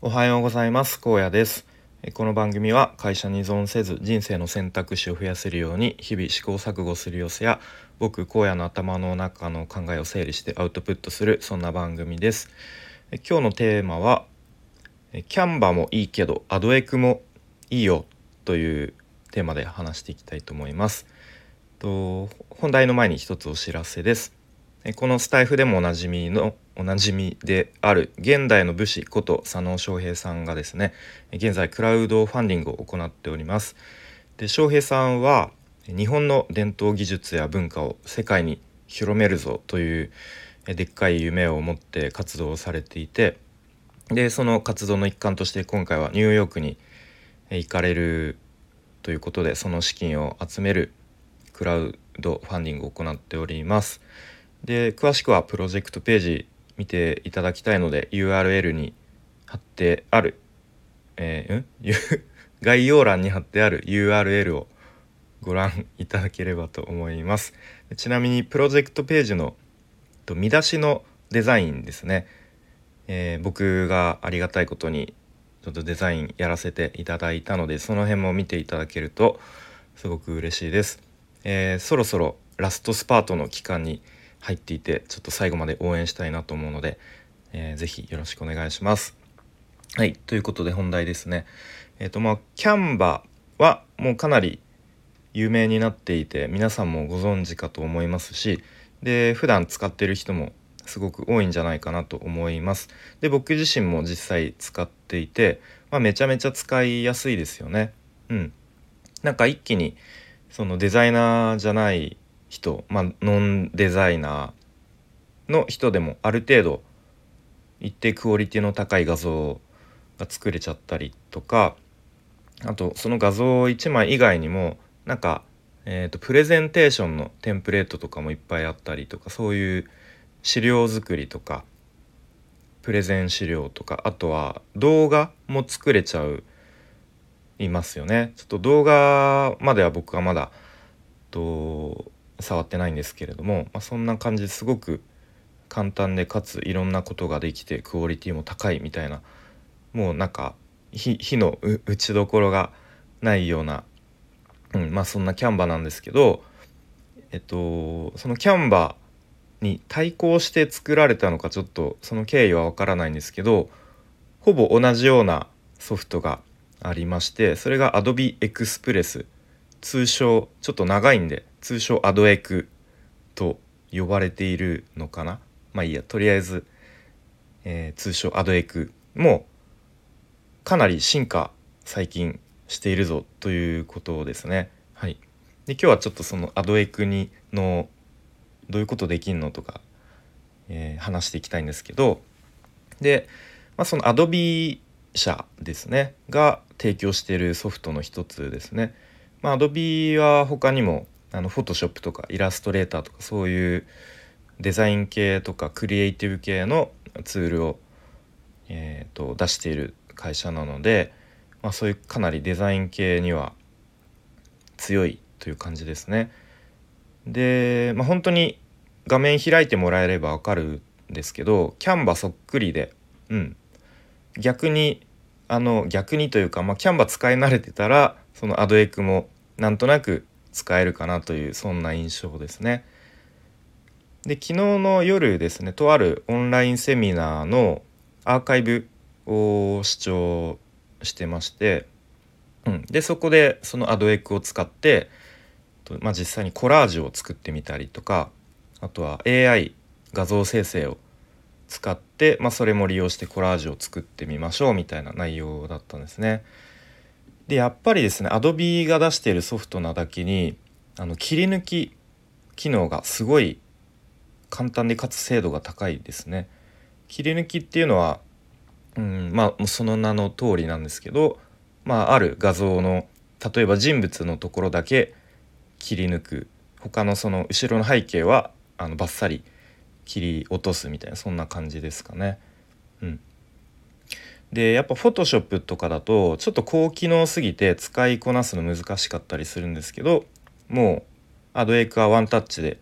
おはようございます。高野です。この番組は会社に依存せず人生の選択肢を増やせるように日々試行錯誤する様子や僕荒野の頭の中の考えを整理してアウトプットするそんな番組です。今日のテーマはキャンバもいいけどアドエクもいいよというテーマで話していきたいと思います。と本題の前に一つお知らせです。このスタイフでもおなじみのおなじみである現代の武士こと佐野翔平さんがですね現在クラウドファンディングを行っておりますで翔平さんは日本の伝統技術や文化を世界に広めるぞというでっかい夢を持って活動をされていてでその活動の一環として今回はニューヨークに行かれるということでその資金を集めるクラウドファンディングを行っております。で詳しくはプロジェクトページ見ていただきたいので URL に貼ってある、えー、ん？概要欄に貼ってある URL をご覧いただければと思います。ちなみにプロジェクトページの見出しのデザインですね、えー、僕がありがたいことにちょっとデザインやらせていただいたのでその辺も見ていただけるとすごく嬉しいです、えー、そろそろラストスパートの期間に入っていてちょっと最後まで応援したいなと思うので、えー、ぜひよろしくお願いします。はいということで本題ですね。えっ、ー、とまあキャンバはもうかなり有名になっていて皆さんもご存知かと思いますしで普段使ってる人もすごく多いんじゃないかなと思います。で僕自身も実際使っていて、まあ、めちゃめちゃ使いやすいですよね。うん。なんか一気にそのデザイナーじゃない人、まあ、ノンデザイナーの人でもある程度一定クオリティの高い画像が作れちゃったりとかあとその画像1枚以外にもなんか、えーと、プレゼンテーションのテンプレートとかもいっぱいあったりとかそういう資料作りとかプレゼン資料とかあとは動画も作れちゃういますよね。ちょっと動画までは僕はまだと触ってないんですけれども、まあ、そんな感じですごく簡単でかついろんなことができてクオリティも高いみたいなもうなんか火の打ちどころがないような、うんまあ、そんなキャンバなんですけど、えっと、そのキャンバーに対抗して作られたのかちょっとその経緯はわからないんですけどほぼ同じようなソフトがありましてそれが Adobe Express 通称ちょっと長いんで通称アドエクと呼ばれているのかな？まあいいや。とりあえず、えー、通称アドエクもかなり進化最近しているぞということですね。はい、で今日はちょっとそのアドエクにのどういうことできんのとか、えー、話していきたいんですけど。で、まあ、そのアドビ社ですね。が提供しているソフトの一つですね。まあ、Adobe は他にもあのフォトショップとかイラストレーターとかそういうデザイン系とかクリエイティブ系のツールを、えーと、出している会社なので、まあ、そういうかなりデザイン系には強いという感じですね。で、まあ、本当に画面開いてもらえれば分かるんですけどキャンバそっくりで、うん、逆にあの逆にというか、まあ、キャンバ使い慣れてたらそのアドエクもなんとなく使えるかなというそんな印象ですね。で昨日の夜ですねとあるオンラインセミナーのアーカイブを視聴してまして、うん、でそこでそのアドエクを使って、まあ、実際にコラージュを作ってみたりとかあとは AI 画像生成を使って、まあ、それも利用してコラージュを作ってみましょうみたいな内容だったんですね。でやっぱりですね Adobe が出しているソフトなだけにあの切り抜き機能がすごい簡単でかつ精度が高いですね。切り抜きっていうのは、うん、まあその名の通りなんですけど、まあ、ある画像の例えば人物のところだけ切り抜く他のその後ろの背景はあのバッサリ切り落とすみたいなそんな感じですかね。うん、でやっぱフォトショップとかだとちょっと高機能すぎて使いこなすの難しかったりするんですけどもうアドエイクはワンタッチで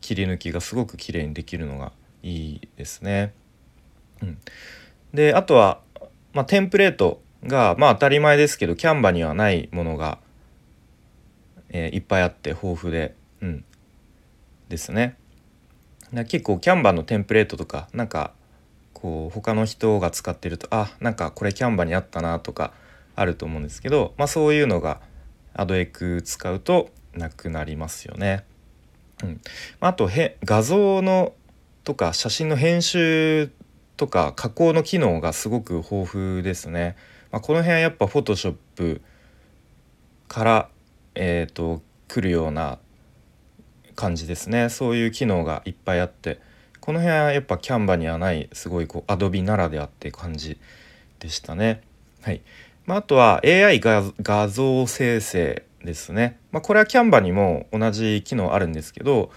切り抜きがすごく綺麗にできるのがいいですね。うん、であとはまあ、テンプレートがまあ当たり前ですけどキャンバにはないものが、えー、いっぱいあって豊富で、うん、ですね。結構キャンバのテンプレートとかなんかこう他の人が使ってるとあなんかこれキャンバにあったなとかあると思うんですけど、まあ、そういうのがアドエク使うとなくなりますよね。うん、あとへ画像のとか写真の編集とか加工の機能がすごく豊富ですね。まあ、この辺はやっぱフォトショップから、えーと、来るような感じですねそういう機能がいっぱいあってこの辺はやっぱキャンバにはないすごいこうアドビならではって感じでしたね。はいまあ、あとは AI 画像生成ですね。まあ、これはキャンバにも同じ機能あるんですけど、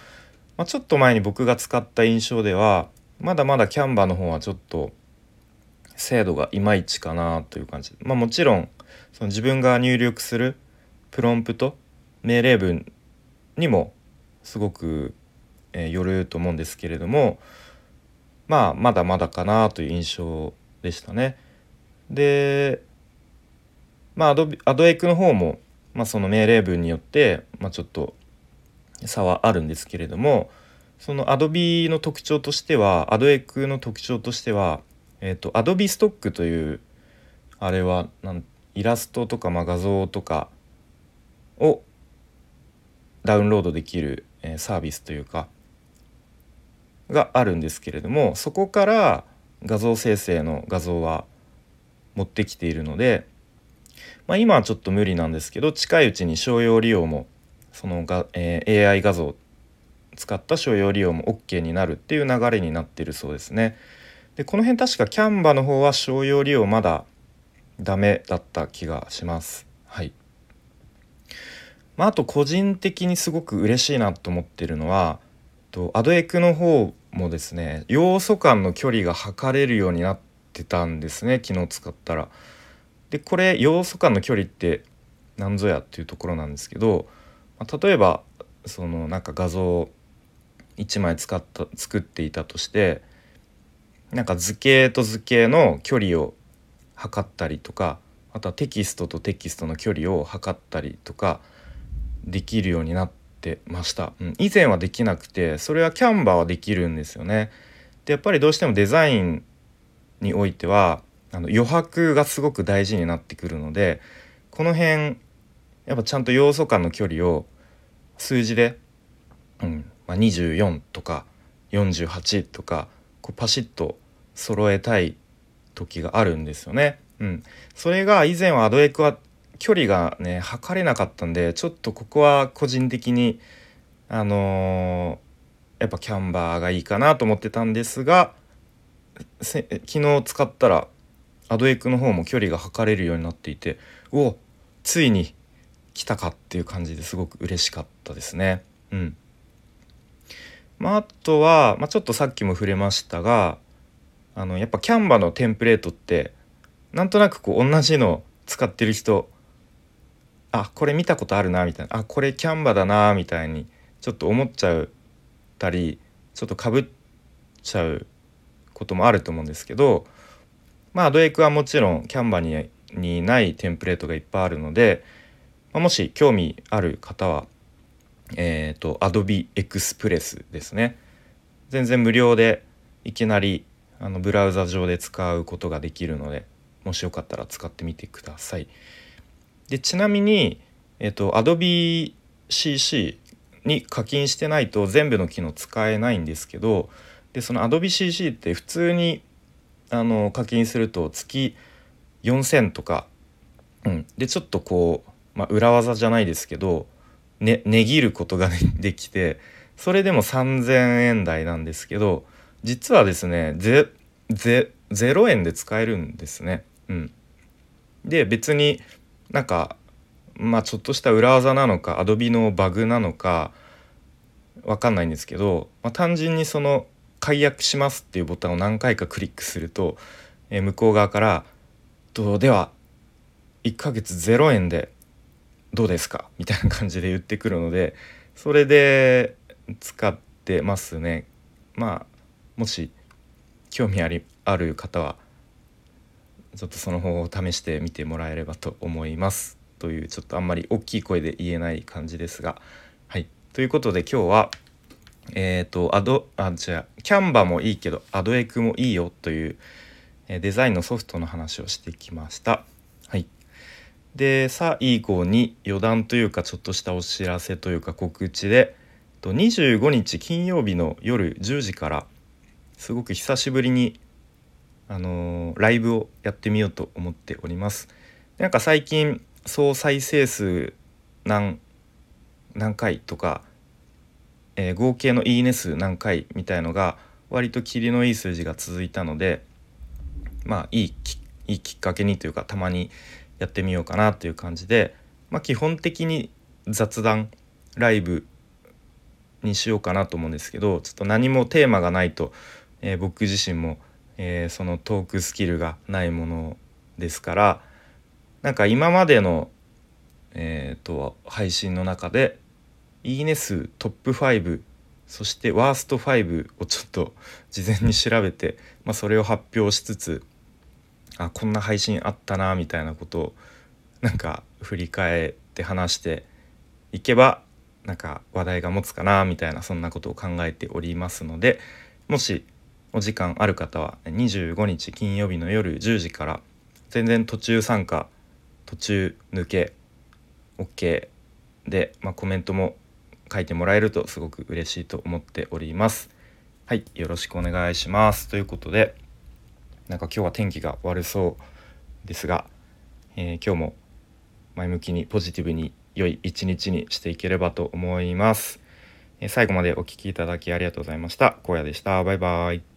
まあ、ちょっと前に僕が使った印象ではまだまだキャンバの方はちょっと精度がいまいちかなという感じまあもちろんその自分が入力するプロンプト命令文にもすごく、えー、よると思うんですけれどもまあまだまだかなという印象でしたね。でまあアドアドエクの方も、まあ、その命令文によって、まあ、ちょっと差はあるんですけれどもその Adobe の特徴としては Adobe の特徴としては、えーと、Adobe ストックというあれはなんイラストとか、まあ、画像とかをダウンロードできる、えー、サービスというかがあるんですけれどもそこから画像生成の画像は持ってきているので、まあ、今はちょっと無理なんですけど近いうちに商用利用もそのが、えー、AI 画像使った商用利用も OK になるっていう流れになってるそうですね。でこの辺確かキャンバの方は商用利用まだダメだった気がします。はい。まあ、あと個人的にすごく嬉しいなと思ってるのはとアドエクの方もですね要素間の距離が測れるようになってたんですね昨日使ったら。でこれ要素間の距離って何ぞやっていうところなんですけど、まあ、例えばそのなんか画像1枚使った作っていたとしてなんか図形と図形の距離を測ったりとかあとはテキストとテキストの距離を測ったりとかできるようになってました、うん、以前はできなくてそれはキャンバーはできるんですよね。でやっぱりどうしてもデザインにおいてはあの余白がすごく大事になってくるのでこの辺やっぱちゃんと要素間の距離を数字で、うんまあ、24とか48とかこうパシッと揃えたい時があるんですよね。うん、それが以前はアドエクは距離がね測れなかったんでちょっとここは個人的にあのー、やっぱキャンバーがいいかなと思ってたんですが昨日使ったらアドエクの方も距離が測れるようになっていておついに来たかっていう感じですごく嬉しかったですね。うんまあ、あとは、まあ、ちょっとさっきも触れましたがあのやっぱキャンバのテンプレートってなんとなくこう同じの使ってる人あこれ見たことあるなみたいなあこれキャンバだなみたいにちょっと思っちゃうたりちょっとかぶっちゃうこともあると思うんですけどまあアドエクはもちろんキャンバににないテンプレートがいっぱいあるので、まあ、もし興味ある方はえっ、ー、と Adobe Express ですね全然無料でいきなりあのブラウザ上で使うことができるのでもしよかったら使ってみてください。でちなみに、えっ、ー、と Adobe CC に課金してないと全部の機能使えないんですけどでその Adobe CC って普通にあの課金すると月4,000とか、うん、でちょっとこう、まあ、裏技じゃないですけどね値切ることが できてそれでも3,000円台なんですけど実はですねゼゼ0円で使えるんですね。うん、で別になんかまあちょっとした裏技なのかアドビのバグなのかわかんないんですけど、まあ、単純にその解約しますっていうボタンを何回かクリックすると、えー、向こう側から「とでは1ヶ月0円でどうですか?」みたいな感じで言ってくるのでそれで使ってますね。まあもし興味ありある方はちょっとその方を試してみてもらえればと思います。というちょっとあんまり大きい声で言えない感じですが。はい。ということで今日はえっ、ー、とアドあじゃキャンバもいいけどアドエクもいいよというデザインのソフトの話をしてきました。はい、で最後に余談というかちょっとしたお知らせというか告知で25日金曜日の夜10時からすごく久しぶりにあのー、ライブをやってみようと思っております。なんか最近総再生数何何回とか、えー、合計のいいね数何回みたいのが割と霧のいい数字が続いたのでまあいいいいきっかけにというかたまにやってみようかなという感じで、まあ、基本的に雑談ライブにしようかなと思うんですけどちょっと何もテーマがないと、えー、僕自身も、えー、そのトークスキルがないものですからなんか今までの、えーと、配信の中でいいね数トップ5そしてワースト5をちょっと事前に調べて、まあ、それを発表しつつあこんな配信あったなみたいなことをなんか振り返って話していけばなんか話題が持つかなみたいなそんなことを考えておりますのでもしお時間ある方は25日金曜日の夜10時から全然途中参加途中抜け OK で、まあ、コメントも書いてもらえるとすごく嬉しいと思っております。はい、よろしくお願いします。ということで、なんか今日は天気が悪そうですが、えー、今日も前向きにポジティブに良い一日にしていければと思います。えー、最後までお聴きいただきありがとうございました。荒野でした。バイバイ。